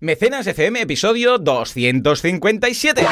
Mecenas FM, episodio 257.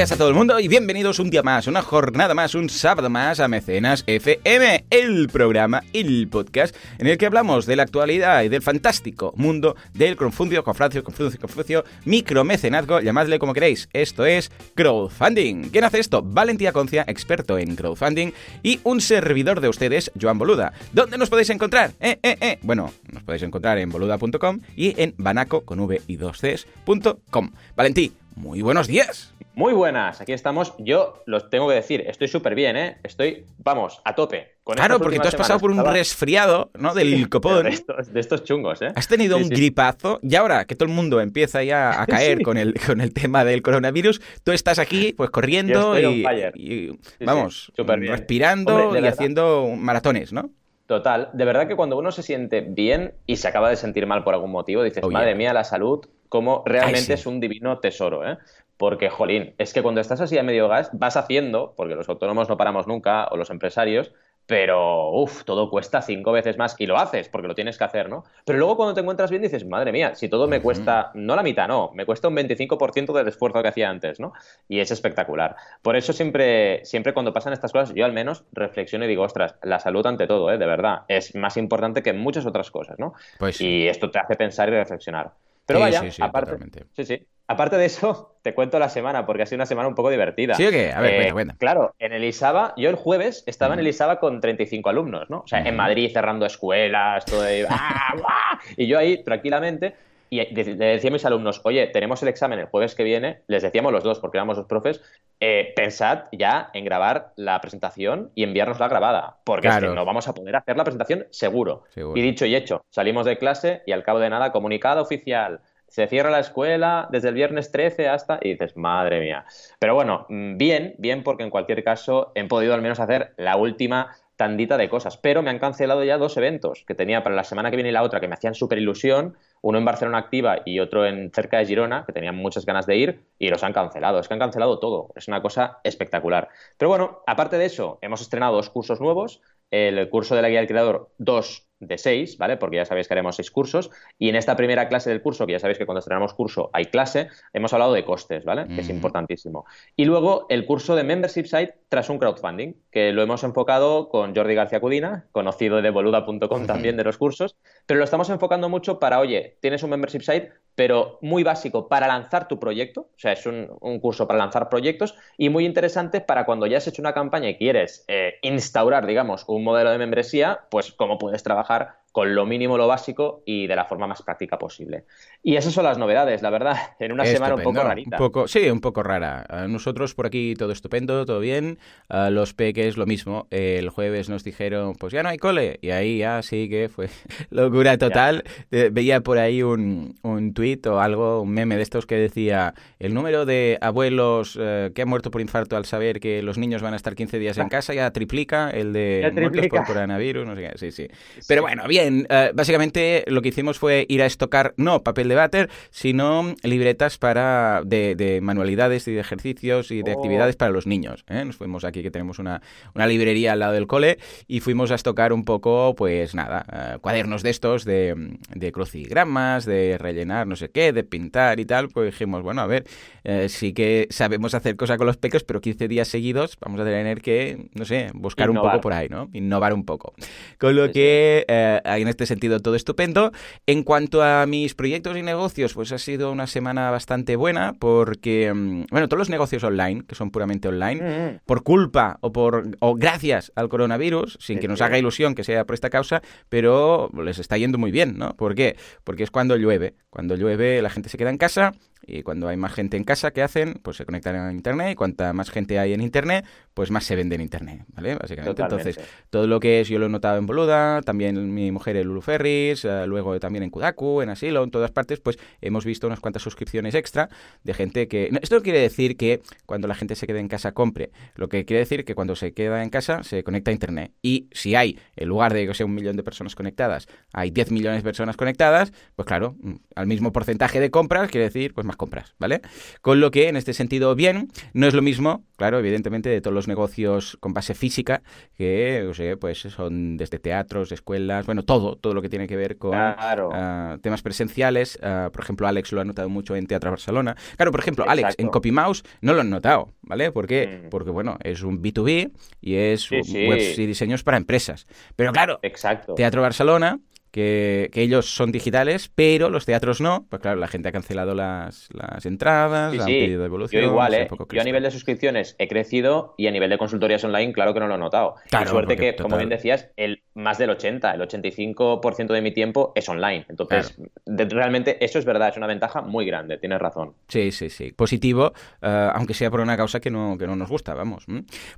Días a todo el mundo y bienvenidos un día más, una jornada más, un sábado más a Mecenas FM, el programa, el podcast en el que hablamos de la actualidad y del fantástico mundo del crowdfunding, confrancio, confrancio, confrancio, micromecenazgo, llamadle como queréis. Esto es crowdfunding. ¿Quién hace esto? Valentía Concia, experto en crowdfunding y un servidor de ustedes, Joan Boluda. ¿Dónde nos podéis encontrar? Eh, eh, eh. Bueno, nos podéis encontrar en boluda.com y en banaco con v y 2 cs.com. Valentí, muy buenos días. Muy buenas, aquí estamos. Yo los tengo que decir, estoy súper bien, ¿eh? Estoy, vamos, a tope. Con claro, porque tú has pasado por un estaba... resfriado, ¿no? Del copón. De estos, de estos, chungos, ¿eh? Has tenido Sí, un sí. gripazo y ahora que todo el mundo empieza ya a caer Sí. con, el, con el tema del coronavirus, tú estás aquí pues corriendo y, y, vamos, respirando Hombre, y verdad. haciendo maratones, ¿no? Total, de verdad que cuando uno se siente bien y se acaba de sentir mal por algún motivo, dices, Oh, yeah. madre mía, la salud, como realmente sí. es un divino tesoro, ¿eh? Porque, jolín, es que cuando estás así a medio gas, vas haciendo, porque los autónomos no paramos nunca, o los empresarios, pero, uff, todo cuesta cinco veces más y lo haces porque lo tienes que hacer, ¿no? Pero luego cuando te encuentras bien dices, madre mía, si todo me cuesta, no la mitad, no, me cuesta un 25% del esfuerzo que hacía antes, ¿no? Y es espectacular. Por eso siempre, siempre cuando pasan estas cosas, yo al menos reflexiono y digo, ostras, la salud ante todo, ¿eh? De verdad, es más importante que muchas otras cosas, ¿no? Pues. Y esto te hace pensar y reflexionar. Pero Sí, vaya, sí, sí, aparte, totalmente. sí, sí. Aparte de eso, te cuento la semana, porque ha sido una semana un poco divertida. ¿Sí o qué? A ver, Eh. Claro, en el ISABA, yo el jueves estaba en el ISABA con 35 alumnos, ¿no? O sea, en Madrid cerrando escuelas, todo de... ¡ah! Y yo ahí tranquilamente, y le decía a mis alumnos, oye, tenemos el examen el jueves que viene, les decíamos los dos, porque éramos los profes, eh, pensad ya en grabar la presentación y enviárnosla grabada, porque es Claro. que no vamos a poder hacer la presentación seguro. Seguro. Y dicho y hecho, salimos de clase y al cabo de nada, comunicado oficial. Se cierra la escuela desde el viernes 13 hasta... Y dices, madre mía. Pero bueno, mm, bien, bien porque en cualquier caso he podido al menos hacer la última tandita de cosas. Pero me han cancelado ya dos eventos que tenía para la semana que viene y la otra que me hacían súper ilusión. Uno en Barcelona Activa y otro en cerca de Girona, que tenían muchas ganas de ir y los han cancelado. Es que han cancelado todo. Es una cosa espectacular. Pero bueno, aparte de eso, hemos estrenado dos cursos nuevos. El curso de la guía del creador 2 de 6, ¿vale? Porque ya sabéis que haremos seis cursos. Y en esta primera clase del curso, que ya sabéis que cuando estrenamos curso hay clase, hemos hablado de costes, ¿vale? Que es importantísimo. Y luego el curso de Membership Site tras un crowdfunding, que lo hemos enfocado con Jordi García Cudina, conocido de boluda.com también de los cursos, pero lo estamos enfocando mucho para, oye, tienes un Membership Site, pero muy básico para lanzar tu proyecto, o sea, es un, un curso para lanzar proyectos y muy interesante para cuando ya has hecho una campaña y quieres eh, instaurar, digamos, un modelo de membresía, pues cómo puedes trabajar trabajar con lo mínimo, lo básico y de la forma más práctica posible. Y esas son las novedades, la verdad, en una semana un poco rarita. Un poco- sí, un poco rara. Nosotros por aquí todo estupendo, todo bien. A los peques lo mismo. El jueves nos dijeron, pues ya no hay cole. Y ahí ya sí que fue locura total. Eh, Veía por ahí un, un tuit o algo, un meme de estos que decía el número de abuelos eh, que han muerto por infarto al saber que los niños van a estar 15 días en casa ya triplica el de muertos por coronavirus. No sé qué. Sí, sí. Pero bueno, bien, eh, básicamente lo que hicimos fue ir a estocar, no papel de váter, sino libretas para de, de manualidades y de ejercicios y de Oh. actividades para los niños. ¿eh? Nos fuimos aquí que tenemos una, una librería al lado del cole y fuimos a estocar un poco, pues nada, eh, cuadernos de estos de, de crucigramas, de rellenar no sé qué, de pintar y tal. Pues dijimos, bueno, a ver, eh, sí que sabemos hacer cosas con los peques, pero 15 días seguidos vamos a tener que, no sé, buscar un poco por ahí, ¿no? Innovar un poco. Con lo que eh, en este sentido todo estupendo. En cuanto a mis proyectos y negocios, pues ha sido una semana bastante buena porque, mm, bueno, todos los negocios online, que son puramente online, Mm, por culpa o por o gracias al coronavirus, sin que nos haga ilusión que sea por esta causa, pero les está yendo muy bien, ¿no? ¿Por qué? Porque es cuando llueve. Cuando llueve la gente se queda en casa y cuando hay más gente en casa, ¿qué hacen? Pues se conectan a Internet y cuanta más gente hay en Internet, pues más se vende en Internet, ¿vale? Básicamente. Entonces, todo lo que es, yo lo he notado en Boluda, también mi mujer en Lulu Ferris, eh, luego también en Kudaku, en Asilo, en todas partes, pues hemos visto unas cuantas suscripciones extra de gente que... esto no quiere decir que cuando la gente se quede en casa compre, lo que quiere decir que cuando se queda en casa se conecta a Internet. Y si hay, en lugar de que sea un millón de personas conectadas, hay 10 millones de personas conectadas, pues claro, mm, al mismo porcentaje de compras, quiere decir, pues más compras, ¿vale? Con lo que, en este sentido, bien, no es lo mismo, claro, evidentemente, de todos los negocios con base física, que, o sea, pues son desde teatros, escuelas, bueno, todo, todo lo que tiene que ver con ah, temas presenciales. Ah, por ejemplo, Alex lo ha notado mucho en Teatro Barcelona. Claro, por ejemplo, Alex, en CopyMouse no lo han notado, ¿vale? ¿Por qué? Mm. Porque, bueno, es un B2B y es webs y diseños para empresas. Pero claro, Exacto. Teatro Barcelona que, ellos son digitales, pero los teatros no. Pues claro, la gente ha cancelado las, las entradas, han pedido devolución. Yo igual, ¿eh? Yo a nivel de suscripciones he crecido y a nivel de consultorías online, claro que no lo he notado. Claro, suerte que, como bien decías, el más del 80, el 85% de mi tiempo es online. Entonces, realmente eso es verdad, es una ventaja muy grande, tienes razón. Sí, sí, sí. Positivo, eh, aunque sea por una causa que no, que no nos gusta, vamos.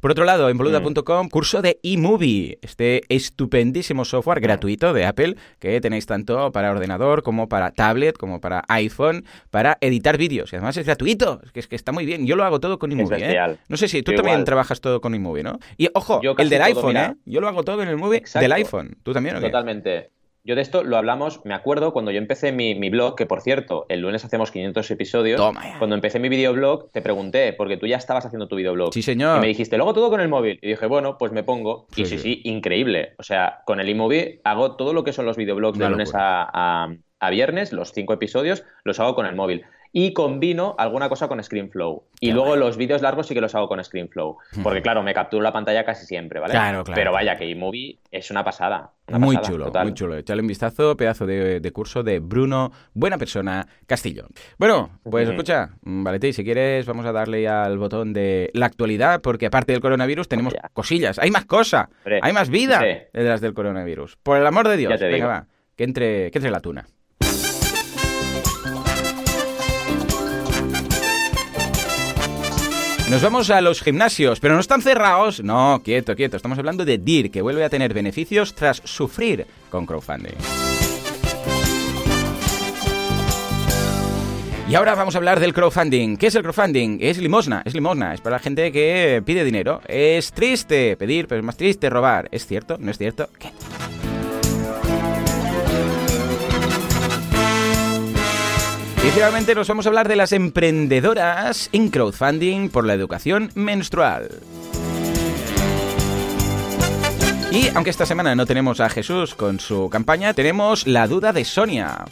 Por otro lado, en boluda.com, curso de eMovie, este estupendísimo software gratuito de Apple que tenéis tanto para ordenador como para tablet, como para iPhone, para editar vídeos. Y además es gratuito, es que, es que está muy bien. Yo lo hago todo con iMovie. ¿eh? No sé si tú también trabajas todo con iMovie, ¿no? Y ojo, el del iPhone, ¿eh? Yo lo hago todo en el movie del iPhone. ¿Tú también o qué? Totalmente. Yo de esto lo hablamos, me acuerdo cuando yo empecé mi, blog, que por cierto, el lunes hacemos 500 episodios. Cuando empecé mi videoblog, te pregunté, porque tú ya estabas haciendo tu videoblog. Sí, señor. Y me dijiste, luego todo con el móvil. Y dije, bueno, pues me pongo. y sí, sí, increíble. O sea, con el iMovie hago todo lo que son los videoblogs de lunes a, a viernes, los cinco episodios, los hago con el móvil y combino alguna cosa con ScreenFlow. Y luego los vídeos largos sí que los hago con ScreenFlow. Porque claro, me capturo la pantalla casi siempre, ¿vale? Claro, claro. Pero vaya, que iMovie es una pasada. muy chulo, muy chulo. Echale un vistazo, pedazo de, curso de Bruno, buena persona, Castillo. Bueno, pues escucha, Valete, si quieres vamos a darle al botón de la actualidad, porque aparte del coronavirus tenemos cosillas. Hay más cosa, hay más vida detrás del coronavirus. Por el amor de Dios, venga, va, que entre, que entre la tuna. Nos vamos a los gimnasios, pero no están cerrados. No, quieto, quieto. Estamos hablando de DIR, que vuelve a tener beneficios tras sufrir con crowdfunding. Y ahora vamos a hablar del crowdfunding. ¿Qué es el crowdfunding? Es limosna, es limosna, es para la gente que pide dinero. Es triste pedir, pero es más triste robar. ¿Es cierto? ¿No es cierto? ¿Qué? Y finalmente nos vamos a hablar de las emprendedoras en crowdfunding por la educación menstrual. Y aunque esta semana no tenemos a Jesús con su campaña, tenemos la duda de Sonia.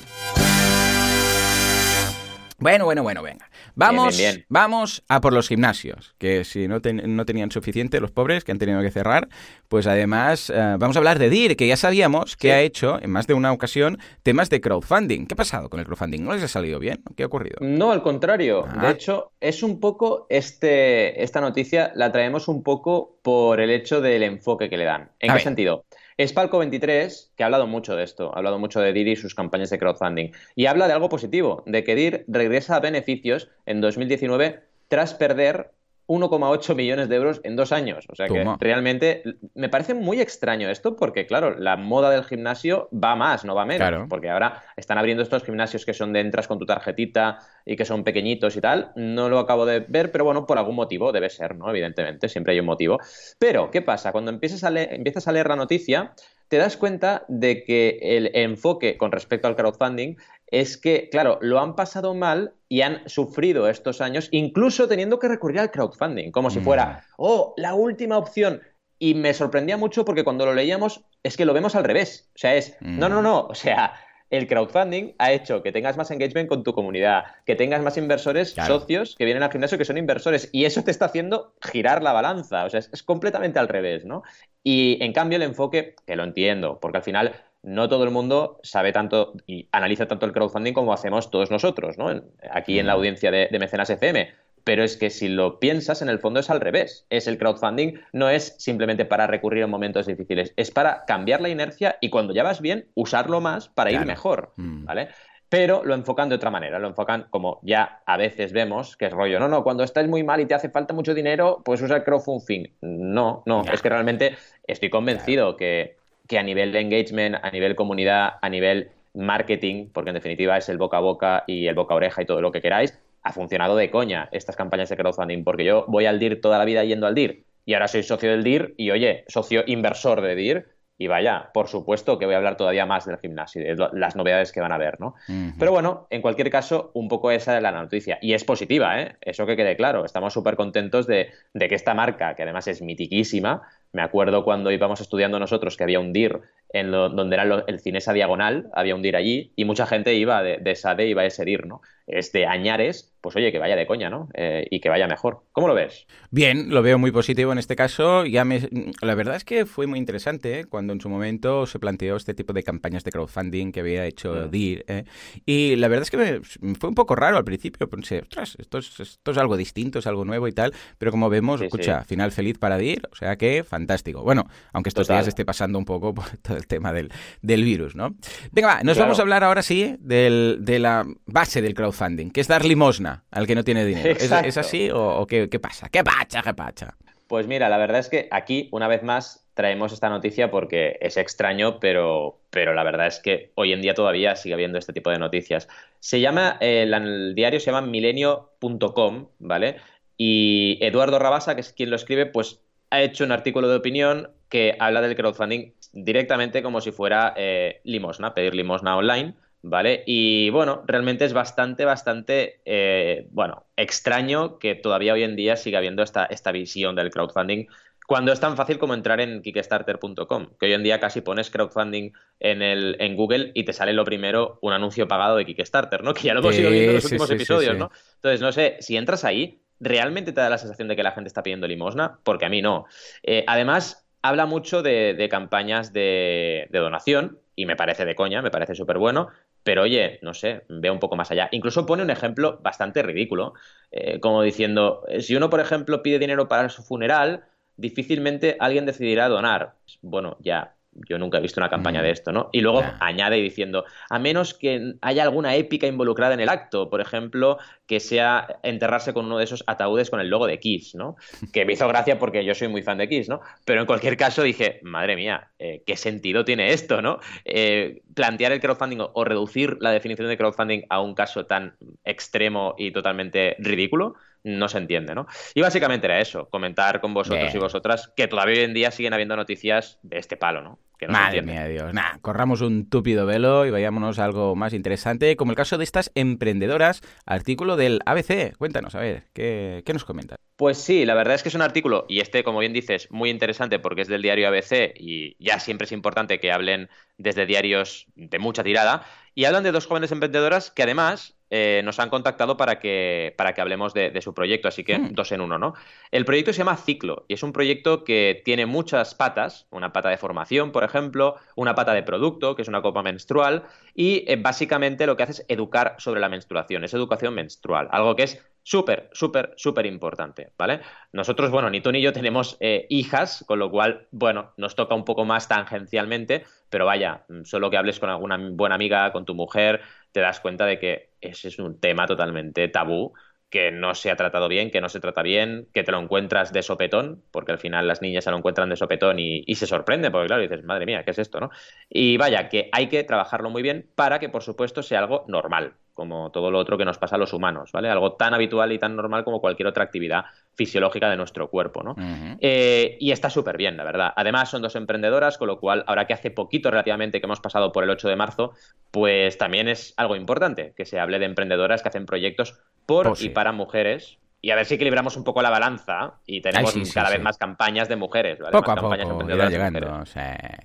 Bueno, bueno, bueno, venga. Vamos, vamos a por los gimnasios, que si no, no, tenían suficiente los pobres que han tenido que cerrar, pues además eh, vamos a hablar de DIR, que ya sabíamos que ha hecho en más de una ocasión temas de crowdfunding. ¿Qué ha pasado con el crowdfunding? ¿No les ha salido bien? ¿Qué ha ocurrido? No, al contrario. De ah. hecho, es un poco este, esta noticia la traemos un poco por el hecho del enfoque que le dan. ¿En qué sentido? Es Palco23, que ha hablado mucho de esto, ha hablado mucho de DIR y sus campañas de crowdfunding. Y habla de algo positivo, de que DIR regresa a beneficios en 2019 tras perder 1,8 millones de euros en dos años. O sea que realmente me parece muy extraño esto porque, claro, la moda del gimnasio va más, no va menos. Porque ahora están abriendo estos gimnasios que son de entras con tu tarjetita y que son pequeñitos y tal. No lo acabo de ver, pero bueno, por algún motivo debe ser, ¿no? Evidentemente, siempre hay un motivo. Pero, ¿qué pasa? Cuando empiezas a empiezas a leer la noticia, te das cuenta de que el enfoque con respecto al crowdfunding es que, claro, lo han pasado mal y han sufrido estos años, incluso teniendo que recurrir al crowdfunding, como si fuera, mm. oh, la última opción. Y me sorprendía mucho porque cuando lo leíamos es que lo vemos al revés. O sea, es, no, no, no, o sea, el crowdfunding ha hecho que tengas más engagement con tu comunidad, que tengas más inversores, socios que vienen al gimnasio que son inversores, y eso te está haciendo girar la balanza. O sea, es, es completamente al revés, ¿no? Y en cambio el enfoque, que lo entiendo, porque al final no todo el mundo sabe tanto y analiza tanto el crowdfunding como hacemos todos nosotros, ¿no? Aquí en la audiencia de, Mecenas FM. Pero es que si lo piensas, en el fondo es al revés. Es el crowdfunding, no es simplemente para recurrir en momentos difíciles, es para cambiar la inercia y cuando ya vas bien, usarlo más para ir mejor, mm. ¿vale? pero lo enfocan de otra manera, lo enfocan como ya a veces vemos, que es rollo, no, no, cuando estás muy mal y te hace falta mucho dinero, pues usa el crowdfunding. No, no, es que realmente estoy convencido que, que a nivel de engagement, a nivel comunidad, a nivel marketing, porque en definitiva es el boca a boca y el boca a oreja y todo lo que queráis, ha funcionado de coña estas campañas de crowdfunding, porque yo voy al DIR toda la vida yendo al DIR y ahora soy socio del DIR y oye, socio inversor de DIR y vaya, por supuesto que voy a hablar todavía más del gimnasio, de las novedades que van a haber, ¿no? Pero bueno, en cualquier caso, un poco esa es la noticia. Y es positiva, ¿eh? Eso que quede claro. Estamos súper contentos de, de, que esta marca, que además es mitiquísima, me acuerdo cuando íbamos estudiando nosotros que había un DIR en donde era el Cinesa Diagonal, había un DIR allí, y mucha gente iba de, de iba a ese DIR, ¿no? Es de Añares, pues oye, que vaya de coña, ¿no? Eh, y que vaya mejor. ¿Cómo lo ves? Bien, lo veo muy positivo en este caso. Ya me... La verdad es que fue muy interesante ¿eh? cuando en su momento se planteó este tipo de campañas de crowdfunding que había hecho mm. DIR. ¿eh? Y la verdad es que me... fue un poco raro al principio. Pensé, ostras, esto es, esto es algo distinto, es algo nuevo y tal. Pero como vemos, escucha, final feliz para DIR, o sea que fantástico. Bueno, aunque estos días esté pasando un poco por todo el tema del, del virus, ¿no? Venga, va, nos vamos a hablar ahora sí del, de la base del crowdfunding, que es dar limosna al que no tiene dinero. ¿Es, así o, qué, pasa? ¿Qué pacha, qué pacha? Pues mira, la verdad es que aquí, una vez más, traemos esta noticia porque es extraño, pero, pero la verdad es que hoy en día todavía sigue habiendo este tipo de noticias. Se llama, el, el diario se llama milenio.com, ¿vale? Y Eduardo Rabasa, que es quien lo escribe, pues ha hecho un artículo de opinión que habla del crowdfunding directamente como si fuera eh, limosna, pedir limosna online, ¿vale? Y bueno, realmente es bastante, bastante, eh, bueno, extraño que todavía hoy en día siga habiendo esta, esta visión del crowdfunding cuando es tan fácil como entrar en kickstarter.com, que hoy en día casi pones crowdfunding en, el, en Google y te sale lo primero un anuncio pagado de Kickstarter, ¿no? Que ya lo hemos ido viendo en los últimos episodios, ¿no? Entonces, no sé, si entras ahí, ¿realmente te da la sensación de que la gente está pidiendo limosna? Porque a mí no. Eh, además, habla mucho de, campañas de, donación y me parece de coña, me parece súper bueno, pero oye, no sé, veo un poco más allá. Incluso pone un ejemplo bastante ridículo, eh, como diciendo, si uno, por ejemplo, pide dinero para su funeral, difícilmente alguien decidirá donar. Bueno, ya, yo nunca he visto una campaña mm. de esto, ¿no? Y luego añade diciendo, a menos que haya alguna épica involucrada en el acto, por ejemplo, que sea enterrarse con uno de esos ataúdes con el logo de Kiss, ¿no? Que me hizo gracia porque yo soy muy fan de Kiss, ¿no? Pero en cualquier caso dije, madre mía, eh, ¿qué sentido tiene esto, ¿no? Eh, plantear el crowdfunding o reducir la definición de crowdfunding a un caso tan extremo y totalmente ridículo, no se entiende, ¿no? Y básicamente era eso, comentar con vosotros y vosotras que todavía hoy en día siguen habiendo noticias de este palo, ¿no? Que no Madre mía, Dios. Nah, corramos un túpido velo y vayámonos a algo más interesante, como el caso de estas emprendedoras, artículo del ABC. Cuéntanos, a ver, ¿qué, qué nos comentas? Pues sí, la verdad es que es un artículo, y este, como bien dices, muy interesante porque es del diario ABC y ya siempre es importante que hablen desde diarios de mucha tirada, y hablan de dos jóvenes emprendedoras que además eh, nos han contactado para que, para que hablemos de, su proyecto, así que hmm. dos en uno, ¿no? El proyecto se llama Ciclo y es un proyecto que tiene muchas patas, una pata de formación, por ejemplo, una pata de producto, que es una copa menstrual, y eh, básicamente lo que hace es educar sobre la menstruación, es educación menstrual, algo que es súper, súper, súper importante, ¿vale? Nosotros, bueno, ni tú ni yo tenemos eh, hijas, con lo cual, bueno, nos toca un poco más tangencialmente, pero vaya, mm, solo que hables con alguna buena amiga, con tu mujer, te das cuenta de que ese es un tema totalmente tabú que no se ha tratado bien, que no se trata bien, que te lo encuentras de sopetón, porque al final las niñas se lo encuentran de sopetón y, se sorprende, porque claro, dices, madre mía, ¿qué es esto? ¿no? Y vaya, que hay que trabajarlo muy bien para que, por supuesto, sea algo normal, como todo lo otro que nos pasa a los humanos, ¿vale? Algo tan habitual y tan normal como cualquier otra actividad fisiológica de nuestro cuerpo, ¿no? Eh, y está súper bien, la verdad. Además, son dos emprendedoras, con lo cual, ahora que hace poquito relativamente que hemos pasado por el 8 de marzo, pues también es algo importante que se hable de emprendedoras que hacen proyectos por pues y para mujeres. Y a ver si equilibramos un poco la balanza y tenemos cada vez más campañas de mujeres, ¿vale? Poco a poco, llegando,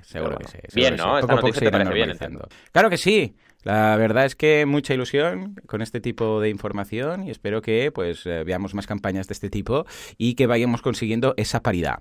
seguro que sí. bien, ¿no? Esta noticia te parece bien, Claro que sí. La verdad es que mucha ilusión con este tipo de información y espero que pues eh, veamos más campañas de este tipo y que vayamos consiguiendo esa paridad.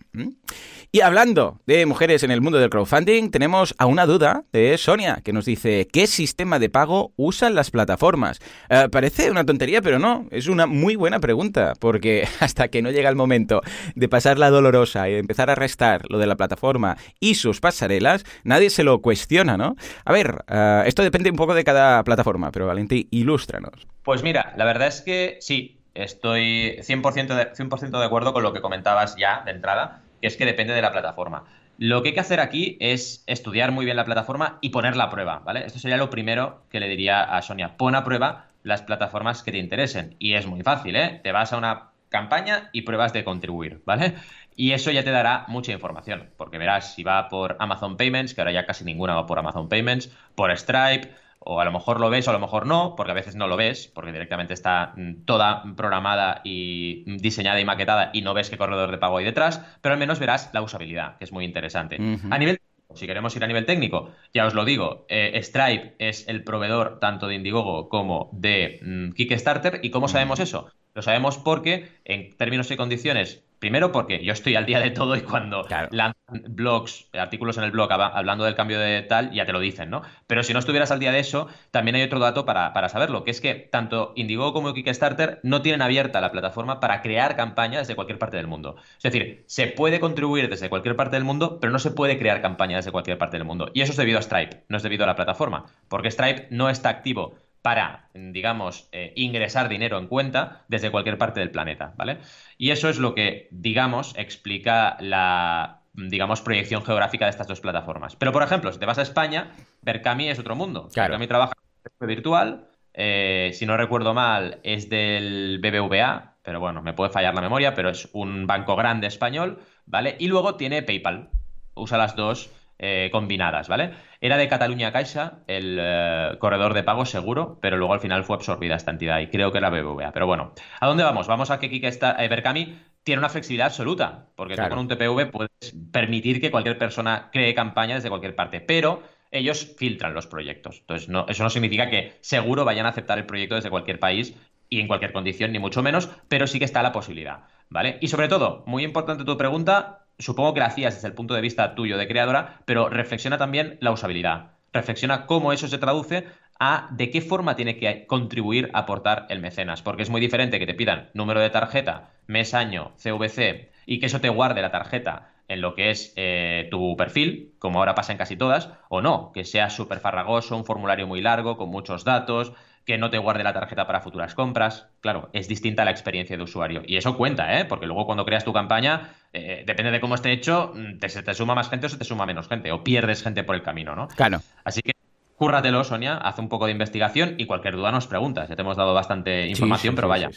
Y hablando de mujeres en el mundo del crowdfunding, tenemos a una duda de Sonia que nos dice ¿qué sistema de pago usan las plataformas? Eh, parece una tontería, pero no, es una muy buena pregunta porque hasta que no llega el momento de pasar la dolorosa y empezar a restar lo de la plataforma y sus pasarelas, nadie se lo cuestiona, ¿no? A ver, eh, esto depende un poco de cada plataforma, pero Valentín, ilústranos. Pues mira, la verdad es que sí, estoy 100%, de, 100 de acuerdo con lo que comentabas ya de entrada, que es que depende de la plataforma. Lo que hay que hacer aquí es estudiar muy bien la plataforma y ponerla a prueba, ¿vale? Esto sería lo primero que le diría a Sonia. Pon a prueba las plataformas que te interesen. Y es muy fácil, ¿eh? Te vas a una campaña y pruebas de contribuir, ¿vale? Y eso ya te dará mucha información, porque verás si va por Amazon Payments, que ahora ya casi ninguna va por Amazon Payments, por Stripe, o a lo mejor lo ves o a lo mejor no, porque a veces no lo ves, porque directamente está mm, toda programada y diseñada y maquetada y no ves qué corredor de pago hay detrás, pero al menos verás la usabilidad, que es muy interesante. A nivel si queremos ir a nivel técnico, ya os lo digo, eh, Stripe es el proveedor tanto de Indiegogo como de mm, Kickstarter. ¿Y cómo sabemos eso? Lo sabemos porque, en términos y condiciones, Primero porque yo estoy al día de todo y cuando lanzan blogs, artículos en el blog hablando del cambio de tal, ya te lo dicen, ¿no? Pero si no estuvieras al día de eso, también hay otro dato para, para saberlo, que es que tanto Indiegogo como Kickstarter no tienen abierta la plataforma para crear campañas desde cualquier parte del mundo. Es decir, se puede contribuir desde cualquier parte del mundo, pero no se puede crear campañas desde cualquier parte del mundo. Y eso es debido a Stripe, no es debido a la plataforma, porque Stripe no está activo para, digamos, eh, ingresar dinero en cuenta desde cualquier parte del planeta, ¿vale? Y eso es lo que, digamos, explica la, digamos, proyección geográfica de estas dos plataformas. Pero, por ejemplo, si te vas a España, Berkami es otro mundo. Claro. trabaja en virtual, eh, si no recuerdo mal, es del BBVA, pero bueno, me puede fallar la memoria, pero es un banco grande español, ¿vale? Y luego tiene PayPal. Usa las dos eh, combinadas, ¿vale? Era de Cataluña Caixa, el eh, corredor de pago seguro, pero luego al final fue absorbida esta entidad y creo que era BBVA. Pero bueno, ¿a dónde vamos? Vamos a que Kike está, eh, Berkami tiene una flexibilidad absoluta, porque tú con un TPV puedes permitir que cualquier persona cree campaña desde cualquier parte, pero ellos filtran los proyectos. Entonces, no, eso no significa que seguro vayan a aceptar el proyecto desde cualquier país y en cualquier condición, ni mucho menos, pero sí que está la posibilidad, ¿vale? Y sobre todo, muy importante tu pregunta, supongo que la hacías desde el punto de vista tuyo de creadora, pero reflexiona también la usabilidad. Reflexiona cómo eso se traduce a de qué forma tiene que contribuir a aportar el mecenas, porque es muy diferente que te pidan número de tarjeta, mes, año, CVC y que eso te guarde la tarjeta en lo que es eh, tu perfil, como ahora pasa en casi todas, o no, que sea súper farragoso, un formulario muy largo, con muchos datos, que no te guarde la tarjeta para futuras compras. Claro, es distinta la experiencia de usuario. Y eso cuenta, ¿eh? Porque luego cuando creas tu campaña, eh, depende de cómo esté hecho, mm, te, se te suma más gente o se te suma menos gente, o pierdes gente por el camino, ¿no? Claro. Así que cúrratelo, Sonia, haz un poco de investigación y cualquier duda nos preguntas. Ya te hemos dado bastante información, pero vaya.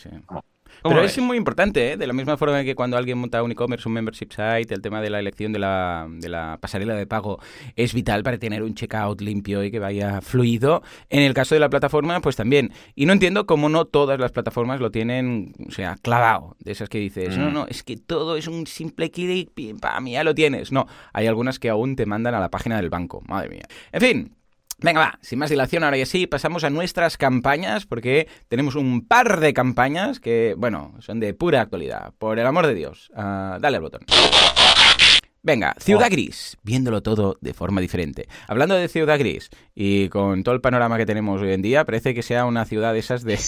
Pero es muy importante, ¿eh? de la misma forma que cuando alguien monta un e-commerce, un membership site, el tema de la elección de la, de la pasarela de pago es vital para tener un checkout limpio y que vaya fluido. En el caso de la plataforma, pues también. Y no entiendo cómo no todas las plataformas lo tienen, o sea, clavado. De esas que dices, no, mm. no, es que todo es un simple clic, pim, pam, ya lo tienes. No, hay algunas que aún te mandan a la página del banco. Madre mía. En fin, Venga, va, sin más dilación, ahora ya sí, pasamos a nuestras campañas, porque tenemos un par de campañas que, bueno, son de pura actualidad. Por el amor de Dios, uh, dale al botón. Venga, Ciudad Gris, viéndolo todo de forma diferente. Hablando de Ciudad Gris y con todo el panorama que tenemos hoy en día, parece que sea una ciudad de esas de,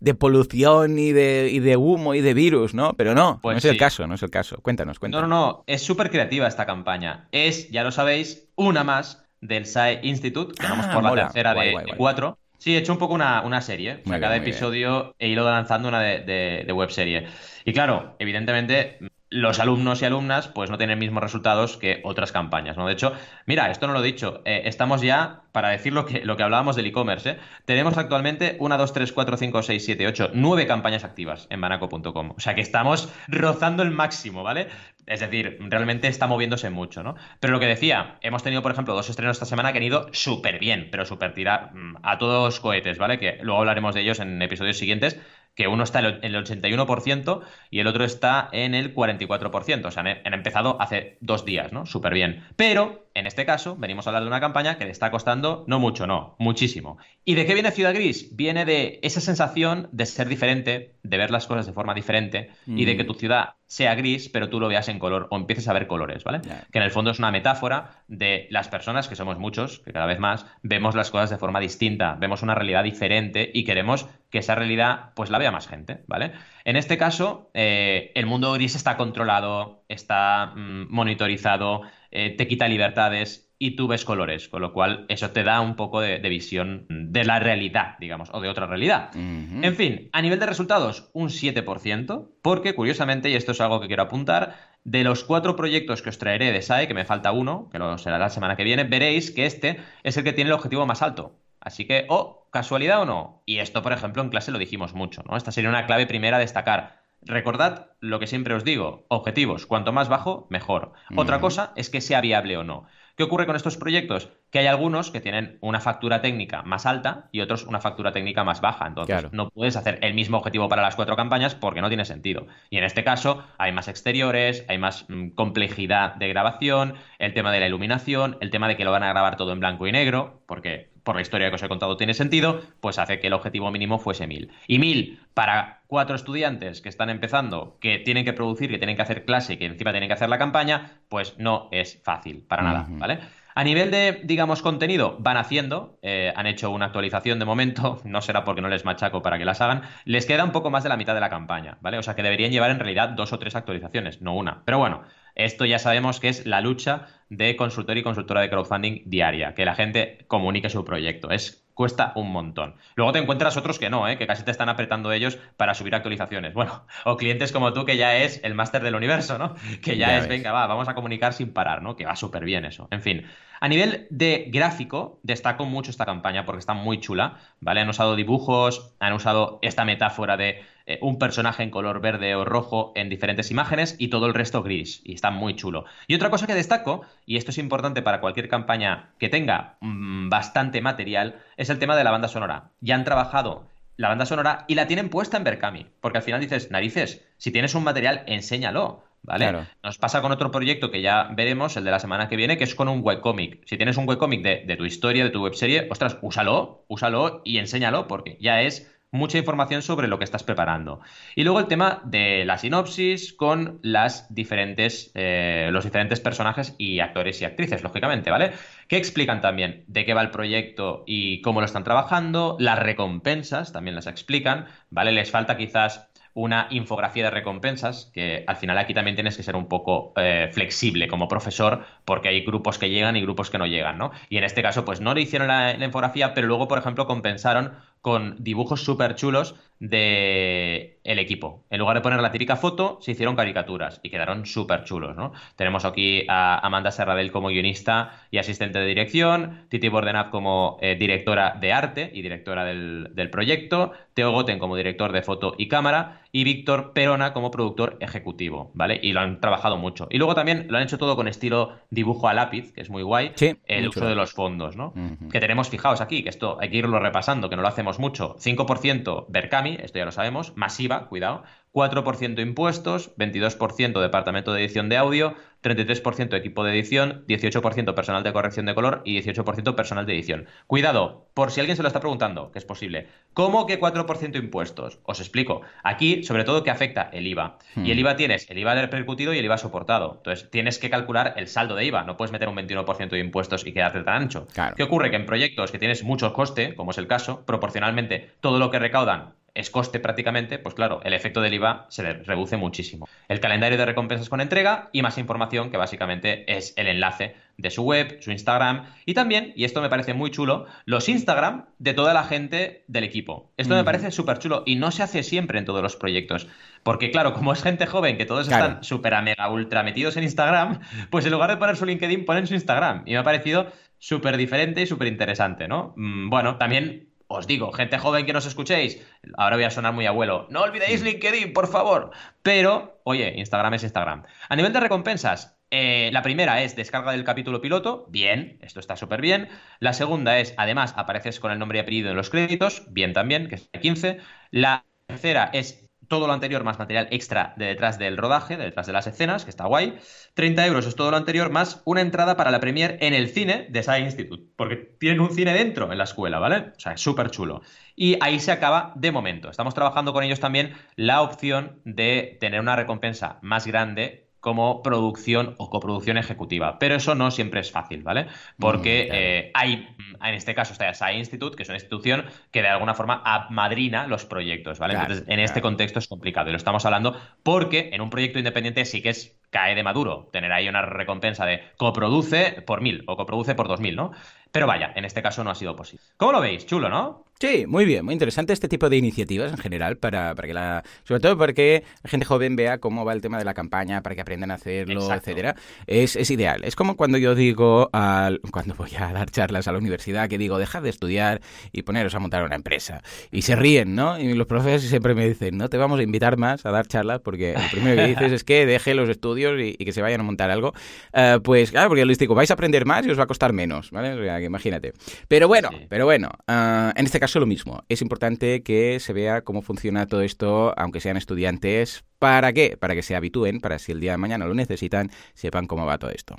de polución y de, y de, humo y de virus, ¿no? Pero no, pues no es el caso, no es el caso. Cuéntanos, cuéntanos. No, no, no, es súper creativa esta campaña. Es, ya lo sabéis, una más del SAE Institute, que vamos ah, por la tercera de, cuatro. Sí, he hecho un poco una, serie. cada episodio he ido lanzando una de, de, de web serie. Y claro, evidentemente los alumnos y alumnas pues no tienen mismos resultados que otras campañas, ¿no? De hecho, mira, esto no lo he dicho, eh, estamos ya, para decir lo que, lo que hablábamos del e-commerce, ¿eh? tenemos actualmente 1, 2, 3, 4, 5, 6, 7, 8, 9 campañas activas en banaco.com. O sea que estamos rozando el máximo, ¿vale? Es decir, realmente está moviéndose mucho, ¿no? Pero lo que decía, hemos tenido, por ejemplo, dos estrenos esta semana que han ido súper bien, pero súper tirar mm, a todos cohetes, ¿vale? Que luego hablaremos de ellos en episodios siguientes, que uno está en el 81% y el otro está en el 44%. O sea, han empezado hace dos días, ¿no? Súper bien. Pero, en este caso, venimos a hablar de una campaña que le está costando no mucho, no, muchísimo. ¿Y de qué viene Ciudad Gris? Viene de esa sensación de ser diferente, de ver las cosas de forma diferente y de que mm. tu ciudad sea gris, pero tú lo veas en color o empieces a ver colores, ¿vale? Que en el fondo es una metáfora de las personas, que somos muchos, que cada vez más vemos las cosas de forma distinta, vemos una realidad diferente y queremos que esa realidad pues la vea más gente, ¿vale? En este caso, eh, el mundo gris está controlado, está mm, monitorizado, eh, te quita libertades y tú ves colores, con lo cual eso te da un poco de, visión de la realidad, digamos, o de otra realidad. En fin, a nivel de resultados, un 7%, porque curiosamente, y esto es algo que quiero apuntar, de los cuatro proyectos que os traeré de SAE, que me falta uno, que lo será la semana que viene, veréis que este es el que tiene el objetivo más alto. Así que, oh, casualidad o no. Y esto, por ejemplo, en clase lo dijimos mucho, ¿no? Esta sería una clave primera a destacar. Recordad lo que siempre os digo, objetivos, cuanto más bajo, mejor. Otra cosa es que sea viable o no. ¿Qué ocurre con estos proyectos? Que hay algunos que tienen una factura técnica más alta y otros una factura técnica más baja. Entonces, no puedes hacer el mismo objetivo para las cuatro campañas porque no tiene sentido. Y en este caso, hay más exteriores, hay más mm, complejidad de grabación, el tema de la iluminación, el tema de que lo van a grabar todo en blanco y negro, porque por la historia que os he contado tiene sentido, pues hace que el objetivo mínimo fuese 1000. Y 1000 para cuatro estudiantes que están empezando, que tienen que producir, que tienen que hacer clase y que encima tienen que hacer la campaña, pues no es fácil, para nada, ¿vale? A nivel de, digamos, contenido, van haciendo, eh, han hecho una actualización de momento, no será porque no les machaco para que las hagan, les queda un poco más de la mitad de la campaña, ¿vale? O sea que deberían llevar en realidad dos o tres actualizaciones, no una. Pero bueno, esto ya sabemos que es la lucha de consultor y consultora de crowdfunding diaria, que la gente comunique su proyecto. Es cuesta un montón. Luego te encuentras otros que no, ¿eh? que casi te están apretando ellos para subir actualizaciones. Bueno, o clientes como tú que ya es el máster del universo, ¿no? Que ya, es, venga, va, vamos a comunicar sin parar, ¿no? Que va súper bien eso. En fin, a nivel de gráfico, destaco mucho esta campaña porque está muy chula, ¿vale? Han usado dibujos, han usado esta metáfora de eh, un personaje en color verde o rojo en diferentes imágenes y todo el resto gris. Y está muy chulo. Y otra cosa que destaco, y esto es importante para cualquier campaña que tenga mm, bastante material, es el tema de la banda sonora. Ya han trabajado la banda sonora y la tienen puesta en Berkami. Porque al final dices, narices, si tienes un material, enséñalo. ¿Vale? Nos pasa con otro proyecto que ya veremos, el de la semana que viene, que es con un webcomic. Si tienes un webcomic de, de tu historia, de tu webserie, ostras, úsalo, úsalo y enséñalo, porque ya es mucha información sobre lo que estás preparando. Y luego el tema de la sinopsis con las diferentes, eh, los diferentes personajes y actores y actrices, lógicamente, ¿vale? Que explican también de qué va el proyecto y cómo lo están trabajando, las recompensas también las explican, ¿vale? Les falta quizás una infografía de recompensas, que al final aquí también tienes que ser un poco eh, flexible como profesor, porque hay grupos que llegan y grupos que no llegan, ¿no? Y en este caso, pues no le hicieron la infografía, pero luego, por ejemplo, compensaron con dibujos súper chulos de el equipo. En lugar de poner la típica foto, se hicieron caricaturas y quedaron súper chulos, ¿no? Tenemos aquí a Amanda Serradell como guionista y asistente de dirección, Titi Bordenab como eh, directora de arte y directora del, del, proyecto, Teo Goten como director de foto y cámara y Víctor Perona como productor ejecutivo, ¿vale? Y lo han trabajado mucho. Y luego también lo han hecho todo con estilo dibujo a lápiz, que es muy guay, el uso de los fondos, ¿no? Que tenemos fijaos aquí, que esto hay que irlo repasando, que no lo hacemos mucho. 5% Berkami, esto ya lo sabemos, masiva, cuidado. 4% impuestos, 22% departamento de edición de audio, 33% equipo de edición, 18% personal de corrección de color y 18% personal de edición. Cuidado, por si alguien se lo está preguntando, que es posible. ¿Cómo que 4% impuestos? Os explico. Aquí, sobre todo, que afecta el IVA. Y el hmm. IVA tienes el IVA repercutido y el IVA soportado. Entonces, tienes que calcular el saldo de IVA. No puedes meter un 21% de impuestos y quedarte tan ancho. ¿Qué ocurre? Que en proyectos que tienes mucho coste, como es el caso, proporcionalmente todo lo que recaudan es coste prácticamente, pues claro, el efecto del IVA se reduce muchísimo. El calendario de recompensas con entrega y más información que básicamente es el enlace de su web, su Instagram y también, y esto me parece muy chulo, los Instagram de toda la gente del equipo. Esto me parece súper chulo y no se hace siempre en todos los proyectos. Porque claro, como es gente joven que todos están súper mega ultra metidos en Instagram, pues en lugar de poner su LinkedIn ponen su Instagram. Y me ha parecido súper diferente y súper interesante, ¿no? Mm, bueno, también os digo, gente joven que nos escuchéis, ahora voy a sonar muy abuelo, no olvidéis LinkedIn, por favor. Pero, oye, Instagram es Instagram. A nivel de recompensas, eh, la primera es descarga del capítulo piloto, bien, esto está súper bien. La segunda es, además, apareces con el nombre y apellido en los créditos, bien también, que es 15. La tercera es todo lo anterior más material extra de detrás del rodaje, de detrás de las escenas, que está guay. 30 euros es todo lo anterior más una entrada para la premier en el cine de Science Institute, porque tienen un cine dentro en la escuela, ¿vale? O sea, es súper chulo. Y ahí se acaba de momento. Estamos trabajando con ellos también la opción de tener una recompensa más grande como producción o coproducción ejecutiva. Pero eso no siempre es fácil, ¿vale? Porque mm, eh, hay, mm, en este caso está SAI Institute, que es una institución que de alguna forma amadrina los proyectos, ¿vale? Entonces, en este contexto es complicado y lo estamos hablando porque en un proyecto independiente sí que es cae de maduro tener ahí una recompensa de coproduce por mil o coproduce por dos mil, ¿no? Pero vaya, en este caso no ha sido posible. ¿Cómo lo veis? Chulo, ¿no? Sí, muy bien, muy interesante este tipo de iniciativas en general para, para que la, sobre todo porque la gente joven vea cómo va el tema de la campaña, para que aprendan a hacerlo, Exacto. etcétera. Es, es ideal. Es como cuando yo digo al, cuando voy a dar charlas a la universidad que digo, dejad de estudiar y poneros a montar una empresa. Y se ríen, ¿no? Y los profesores siempre me dicen, no te vamos a invitar más a dar charlas porque lo primero que dices es que deje los estudios y, y que se vayan a montar algo. Eh, pues claro, porque les digo, vais a aprender más y os va a costar menos, ¿vale? O sea, que imagínate. Pero bueno, Sí. pero bueno, ah, en este caso lo mismo. Es importante que se vea cómo funciona todo esto, aunque sean estudiantes. ¿Para qué? Para que se habitúen, para si el día de mañana lo necesitan, sepan cómo va todo esto.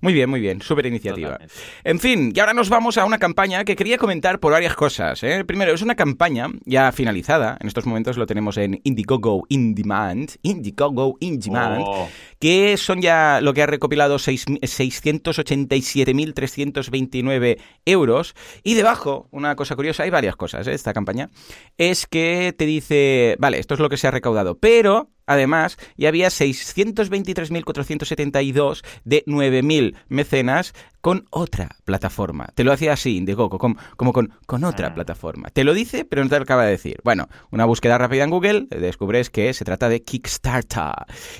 Muy bien, muy bien. Súper iniciativa. Totalmente. En fin, y ahora nos vamos a una campaña que quería comentar por varias cosas. ¿eh? Primero, es una campaña ya finalizada. En estos momentos lo tenemos en Indiegogo In Demand. Indiegogo In Demand Oh, que son ya lo que ha recopilado seis- 687.329 euros. Y debajo, una cosa curiosa, hay varias cosas, ¿eh? esta campaña, es que te dice, vale, esto es lo que se ha recaudado, pero además ya había 623.472 de 9.000 mecenas con otra plataforma. Te lo hacía así, Indiegogo, como, como con, con otra Ah. plataforma. Te lo dice, pero no te lo acaba de decir. Bueno, una búsqueda rápida en Google, eh, descubres que se trata de Kickstarter.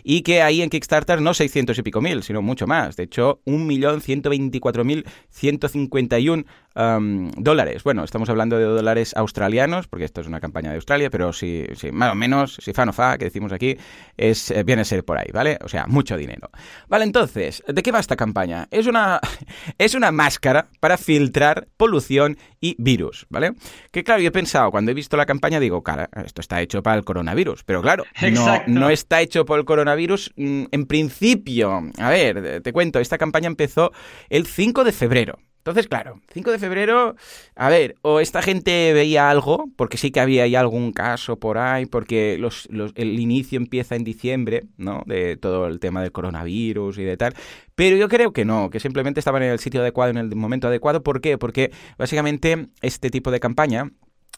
Y que ahí en Kickstarter no 600 y pico mil, sino mucho más. De hecho, 1.124.151 um, dólares. Bueno, estamos hablando de dólares australianos, porque esto es una campaña de Australia, pero si, si más o menos, si fa no fa, que decimos aquí, es, eh, viene a ser por ahí, ¿vale? O sea, mucho dinero. Vale, entonces, ¿de qué va esta campaña? Es una, es una máscara para filtrar polución y virus, ¿vale? Que claro, yo he pensado, cuando he visto la campaña, digo, cara, esto está hecho para el coronavirus. Pero claro, no, no está hecho por el coronavirus mm, en principio. A ver, te cuento, esta campaña empezó el 5 de febrero. Entonces, claro, 5 de febrero, a ver, o esta gente veía algo, porque sí que había ahí algún caso por ahí, porque los, los- el inicio empieza en diciembre, ¿no? De todo el tema del coronavirus y de tal. Pero yo creo que no, que simplemente estaban en el sitio adecuado, en el momento adecuado. ¿Por qué? Porque básicamente este tipo de campaña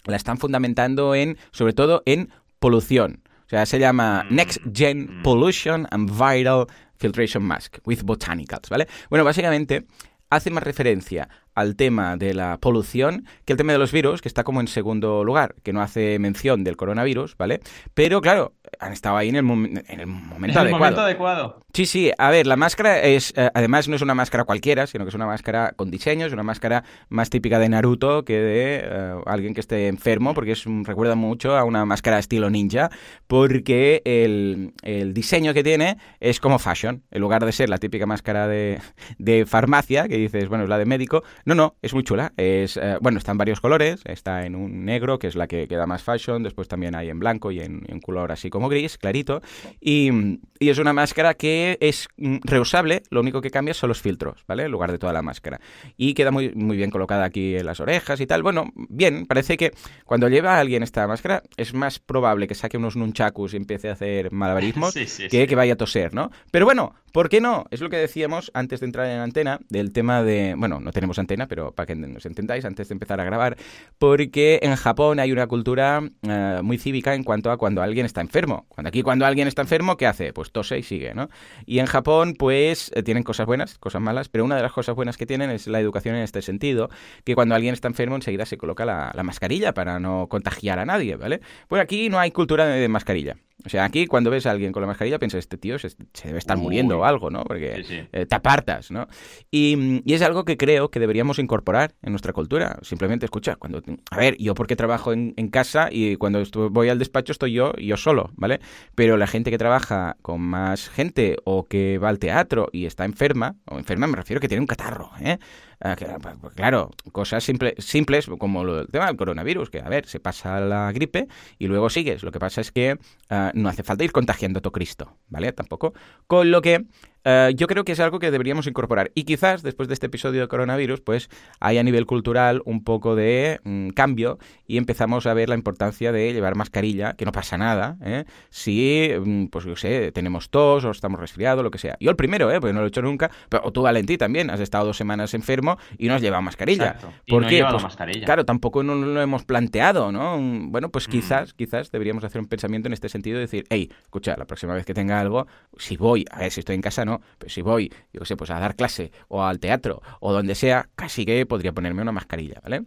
la están fundamentando en, sobre todo, en polución. O sea, se llama Mm. Next Gen Pollution and Viral Filtration Mask with Botanicals, ¿vale? Bueno, básicamente hace más referencia al tema de la polución que el tema de los virus, que está como en segundo lugar, que no hace mención del coronavirus, ¿vale? Pero claro, han estado ahí en el, momen- en el momento en el adecuado. momento adecuado. Sí, sí, a ver, la máscara es, eh, además no es una máscara cualquiera, sino que es una máscara con diseño, es una máscara más típica de Naruto que de eh, alguien que esté enfermo, porque es un- recuerda mucho a una máscara estilo ninja, porque el, el diseño que tiene es como fashion, en lugar de ser la típica máscara de, de farmacia, que dices, bueno, es la de médico, no, no, es muy chula, es, eh, bueno, está en varios colores, está en un negro, que es la que queda más fashion, después también hay en blanco y en, en color así como gris, clarito, y, y es una máscara que es mm, reusable, lo único que cambia son los filtros, ¿vale? En lugar de toda la máscara. Y queda muy, muy bien colocada aquí en las orejas y tal. Bueno, bien, parece que cuando lleva a alguien esta máscara es más probable que saque unos nunchakus y empiece a hacer malabarismos Sí, sí, que sí. que vaya a toser, ¿no? Pero bueno, ¿por qué no? Es lo que decíamos antes de entrar en antena, del tema de... Bueno, no tenemos antena, pero para que nos entendáis, antes de empezar a grabar, porque en Japón hay una cultura eh, muy cívica en cuanto a cuando alguien está enfermo. Cuando aquí cuando alguien está enfermo, ¿qué hace? Pues tose y sigue, ¿no? Y en Japón, pues, eh, tienen cosas buenas, cosas malas, pero una de las cosas buenas que tienen es la educación en este sentido, que cuando alguien está enfermo enseguida se coloca la, la mascarilla para no contagiar a nadie, ¿vale? Pues aquí no hay cultura de mascarilla. O sea, aquí cuando ves a alguien con la mascarilla piensas, este tío se, se debe estar Uy. muriendo o algo, ¿no? Porque Sí, sí. eh, te apartas, ¿no? Y, y es algo que creo que deberíamos incorporar en nuestra cultura. Simplemente escucha, cuando... A ver, yo porque trabajo en, en casa y cuando voy al despacho estoy yo y yo solo, ¿vale? Pero la gente que trabaja con más gente o que va al teatro y está enferma, o enferma me refiero que tiene un catarro, ¿eh? Ah, que, pues, claro, cosas simple- simples como del tema del coronavirus, que a ver, se pasa la gripe y luego sigues. Lo que pasa es que ah, no hace falta ir contagiando a todo Cristo, ¿vale? Tampoco. Con lo que eh, yo creo que es algo que deberíamos incorporar. Y quizás después de este episodio de coronavirus, pues hay a nivel cultural un poco de mm, cambio y empezamos a ver la importancia de llevar mascarilla, que no pasa nada, ¿eh? si, mm, pues yo sé, tenemos tos o estamos resfriados, lo que sea. Yo el primero, ¿eh? porque no lo he hecho nunca, pero tú, Valentí, también has estado dos semanas enfermo y no has llevado mascarilla. ¿Por qué? Pues, mascarilla. Claro, tampoco no lo hemos planteado, ¿no? Bueno, pues mm. quizás, quizás deberíamos hacer un pensamiento en este sentido de decir, hey, escucha, la próxima vez que tenga algo, si voy, a ver si estoy en casa, no, pero si voy, yo qué sé, pues a dar clase o al teatro o donde sea, casi que podría ponerme una mascarilla, ¿vale?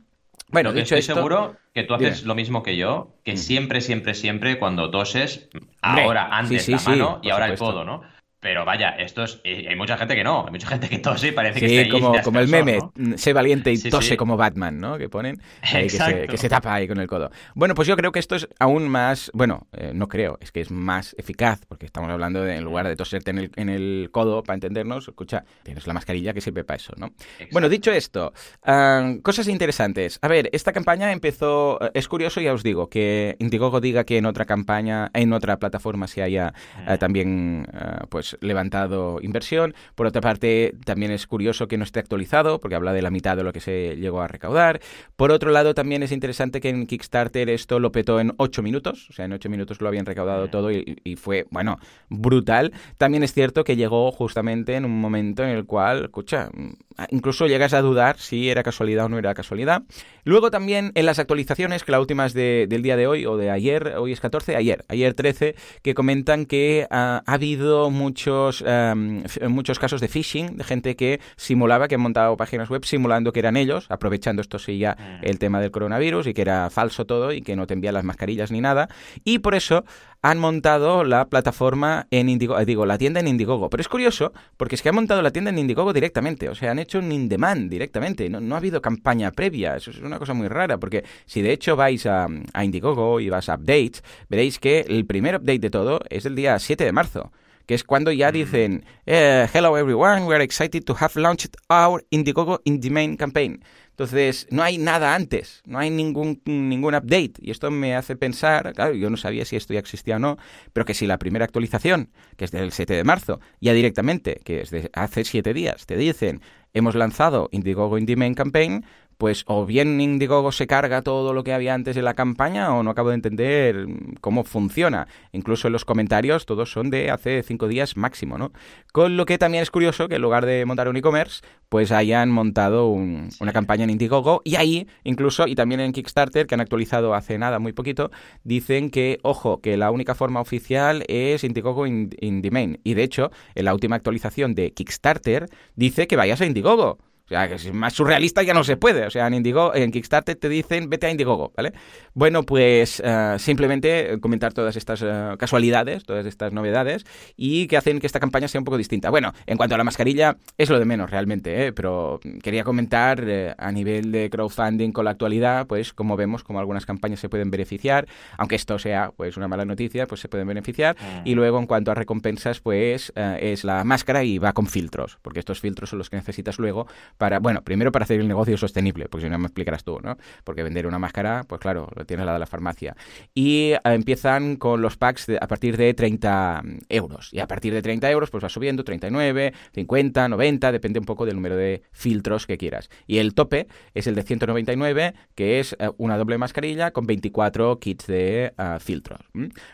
Bueno, dicho estoy seguro que tú haces lo mismo que yo, que siempre, siempre, siempre cuando toses, ahora antes la mano y ahora el codo, ¿no? Pero vaya, esto es. Hay mucha gente que no, hay mucha gente que tose y parece que está como, como el meme, sé valiente y tose como Batman, ¿no? Que ponen, que, se, tapa ahí con el codo. Bueno, pues yo creo que esto es aún más. Bueno, eh, no creo, es que es más eficaz, porque estamos hablando de, en lugar de toserte en el, en el codo, para entendernos, escucha, tienes la mascarilla que sirve para eso, ¿no? Bueno, dicho esto, ah, cosas interesantes. A ver, esta campaña empezó. Eh, es curioso, ya os digo, que Indiegogo diga que en otra campaña, en otra plataforma se haya eh, mm. también, pues levantado inversión. Por otra parte, también es curioso que no esté actualizado, porque habla de la mitad de lo que se llegó a recaudar. Por otro lado, también es interesante que en Kickstarter esto lo petó en 8 minutos, o sea, en 8 minutos lo habían recaudado todo y, fue, bueno, brutal. También es cierto que llegó justamente en un momento en el cual, escucha, incluso llegas a dudar si era casualidad o no era casualidad. Luego también en las actualizaciones, que la última es del día de hoy o de ayer, hoy es 14, ayer, ayer 13, que comentan que ha habido mucho muchos, em, muchos casos de phishing, de gente que simulaba, que han montado páginas web simulando que eran ellos, aprovechando esto sí ya mm. el tema del coronavirus y que era falso todo y que no te envían las mascarillas ni nada. Y por eso han montado la plataforma en Indiegogo, eh, digo, la tienda en Indiegogo. Pero es curioso porque es que han montado la tienda en Indiegogo directamente, o sea, han hecho un in-demand directamente, no, no, ha habido campaña previa, eso es una cosa muy rara, porque si de hecho vais a, a Indiegogo y vas a updates, veréis que el primer update de todo es el día 7 de marzo que es cuando ya dicen, eh, hello everyone, we are excited to have launched our Indiegogo in the main campaign. Entonces, no hay nada antes, no hay ningún, ningún update. Y esto me hace pensar, claro, yo no sabía si esto ya existía o no, pero que si la primera actualización, que es del 7 de marzo, ya directamente, que es de hace 7 días, te dicen, hemos lanzado Indiegogo in the main campaign, pues o bien Indiegogo se carga todo lo que había antes de la campaña o no acabo de entender cómo funciona. Incluso en los comentarios todos son de hace cinco días máximo, ¿no? Con lo que también es curioso que en lugar de montar un e-commerce, pues hayan montado una campaña en Indiegogo y ahí incluso, y también en Kickstarter, que han actualizado hace nada, muy poquito, dicen que, ojo, que la única forma oficial es Indiegogo in, in the main. Y de hecho, en la última actualización de Kickstarter dice que vayas a Indiegogo. O sea, que es más surrealista ya no se puede. O sea, en Indigo, en Kickstarter te dicen vete a Indiegogo, ¿vale? Bueno, pues uh, simplemente comentar todas estas uh, casualidades, todas estas novedades y que hacen que esta campaña sea un poco distinta. Bueno, en cuanto a la mascarilla, es lo de menos realmente, ¿eh? pero quería comentar eh, a nivel de crowdfunding con la actualidad, pues como vemos, como algunas campañas se pueden beneficiar, aunque esto sea pues una mala noticia, pues se pueden beneficiar. Y mm. luego en cuanto a recompensas, pues uh, es la máscara y va con filtros, porque estos filtros son los que necesitas luego para, bueno, primero para hacer el negocio sostenible, porque si no me explicarás tú, ¿no? Porque vender una máscara, pues claro, lo tienes la de la farmacia. Y eh, empiezan con los packs a partir de 30 euros. Y a partir de 30 euros, pues va subiendo, 39, 50, 90, depende un poco del número de filtros que quieras. Y el tope es el de 199, que es eh, una doble mascarilla con 24 kits de uh, filtros.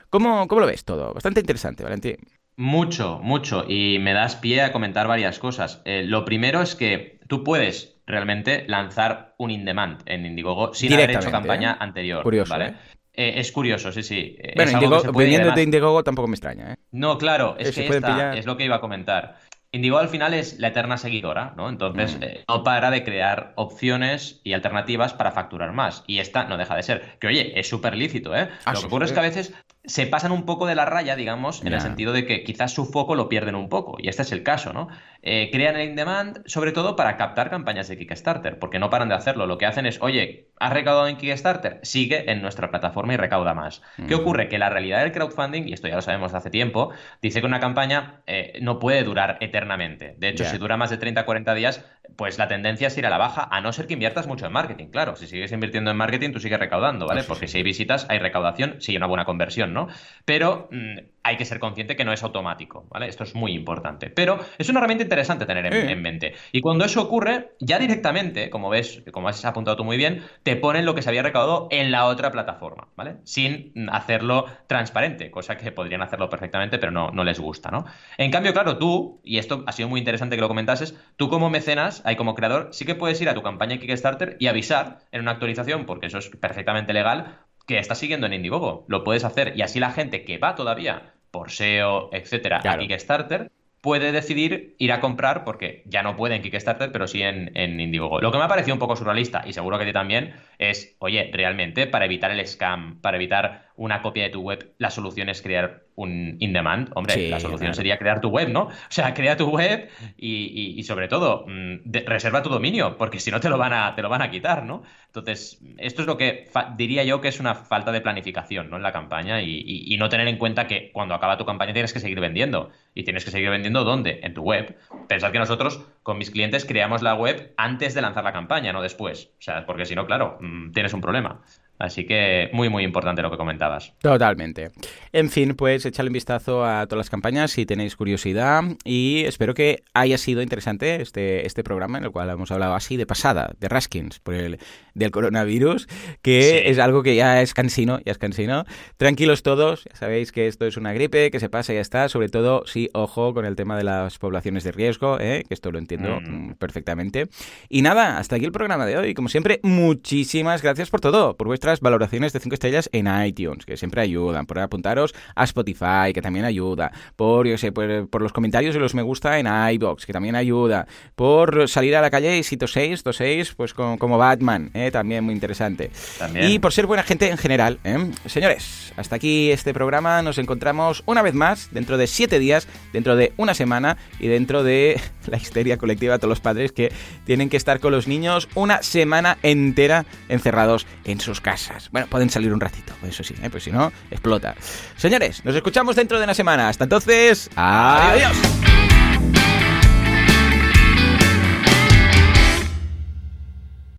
¿Cómo, ¿Cómo lo ves todo? Bastante interesante, Valentín. Mucho, mucho. Y me das pie a comentar varias cosas. Eh, lo primero es que tú puedes realmente lanzar un in-demand en Indiegogo sin haber hecho campaña ¿eh? anterior. Curioso, ¿vale? ¿eh? es curioso, sí, sí. Bueno, Indiegogo, de Indiegogo tampoco me extraña, ¿eh? No, claro, es que esta es lo que iba a comentar. Indigo al final es la eterna seguidora, ¿no? Entonces mm. eh, no para de crear opciones y alternativas para facturar más. Y esta no deja de ser. Que oye, es súper lícito, ¿eh? Ah, lo que ocurre es que a veces se pasan un poco de la raya, digamos, en el sentido de que quizás su foco lo pierden un poco. Y este es el caso, ¿no? Eh, crean el in-demand sobre todo para captar campañas de Kickstarter, porque no paran de hacerlo. Lo que hacen es, oye, ¿has recaudado en Kickstarter? Sigue en nuestra plataforma y recauda más. ¿Qué ocurre? Que la realidad del crowdfunding, y esto ya lo sabemos de hace tiempo, dice que una campaña eh, no puede durar eternamente. De hecho, si dura más de 30 40 días, pues la tendencia es ir a la baja, a no ser que inviertas mucho en marketing. Claro, si sigues invirtiendo en marketing, tú sigues recaudando, ¿vale? Porque si hay visitas, hay recaudación, si hay una buena conversión, ¿no? Pero mm, hay que ser consciente que no es automático, ¿vale? Esto es muy importante. Pero es una herramienta interesante tener en, mente. Y cuando eso ocurre, ya directamente, como ves, como has apuntado tú muy bien, te ponen lo que se había recaudado en la otra plataforma, ¿vale? Sin hacerlo transparente, cosa que podrían hacerlo perfectamente, pero no, no les gusta, ¿no? En cambio, claro, tú, y esto ha sido muy interesante que lo comentases, tú como mecenas, hay como creador, sí que puedes ir a tu campaña Kickstarter y avisar en una actualización, porque eso es perfectamente legal, que estás siguiendo en Indiegogo. Lo puedes hacer y así la gente que va todavía por SEO, etcétera, a Kickstarter, puede decidir ir a comprar, porque ya no puede en Kickstarter, pero sí en, en Indiegogo. Lo que me ha parecido un poco surrealista, y seguro que a ti también, es, oye, realmente, para evitar el scam, para evitar una copia de tu web, la solución es crear un in-demand. Hombre, la solución sería crear tu web, ¿no? O sea, crea tu web y, sobre todo, mm, reserva tu dominio, porque si no te lo, van a, te lo van a quitar, ¿no? Entonces, esto es lo que diría yo que es una falta de planificación ¿no? en la campaña y, no tener en cuenta que cuando acaba tu campaña tienes que seguir vendiendo. ¿Y tienes que seguir vendiendo dónde? En tu web. Pensad que nosotros con mis clientes creamos la web antes de lanzar la campaña, no después. O sea, porque si no, claro, mm, tienes un problema. Así que muy, muy importante lo que comentabas. Totalmente. En fin, pues echadle un vistazo a todas las campañas si tenéis curiosidad y espero que haya sido interesante este, este programa en el cual hemos hablado así de pasada, de Raskins, por el, del coronavirus, que es algo que ya es cansino, ya es cansino. Tranquilos todos, ya sabéis que esto es una gripe, que se pasa y ya está. Sobre todo, sí, ojo con el tema de las poblaciones de riesgo, ¿eh? que esto lo entiendo mm. perfectamente. Y nada, hasta aquí el programa de hoy. Como siempre, muchísimas gracias por todo, por vuestra valoraciones de 5 estrellas en iTunes, que siempre ayudan, por apuntaros a Spotify, que también ayuda, por, yo sé, por, los comentarios y los me gusta en iBox, que también ayuda, por salir a la calle y si toséis, toséis, pues como, Batman, ¿eh? también muy interesante. Y por ser buena gente en general. ¿eh? Señores, hasta aquí este programa, nos encontramos una vez más dentro de 7 días, dentro de una semana y dentro de la histeria colectiva de todos los padres que tienen que estar con los niños una semana entera encerrados en sus bueno, pueden salir un ratito, eso sí, ¿eh? pues si no, explota. Señores, nos escuchamos dentro de una semana. Hasta entonces, adiós.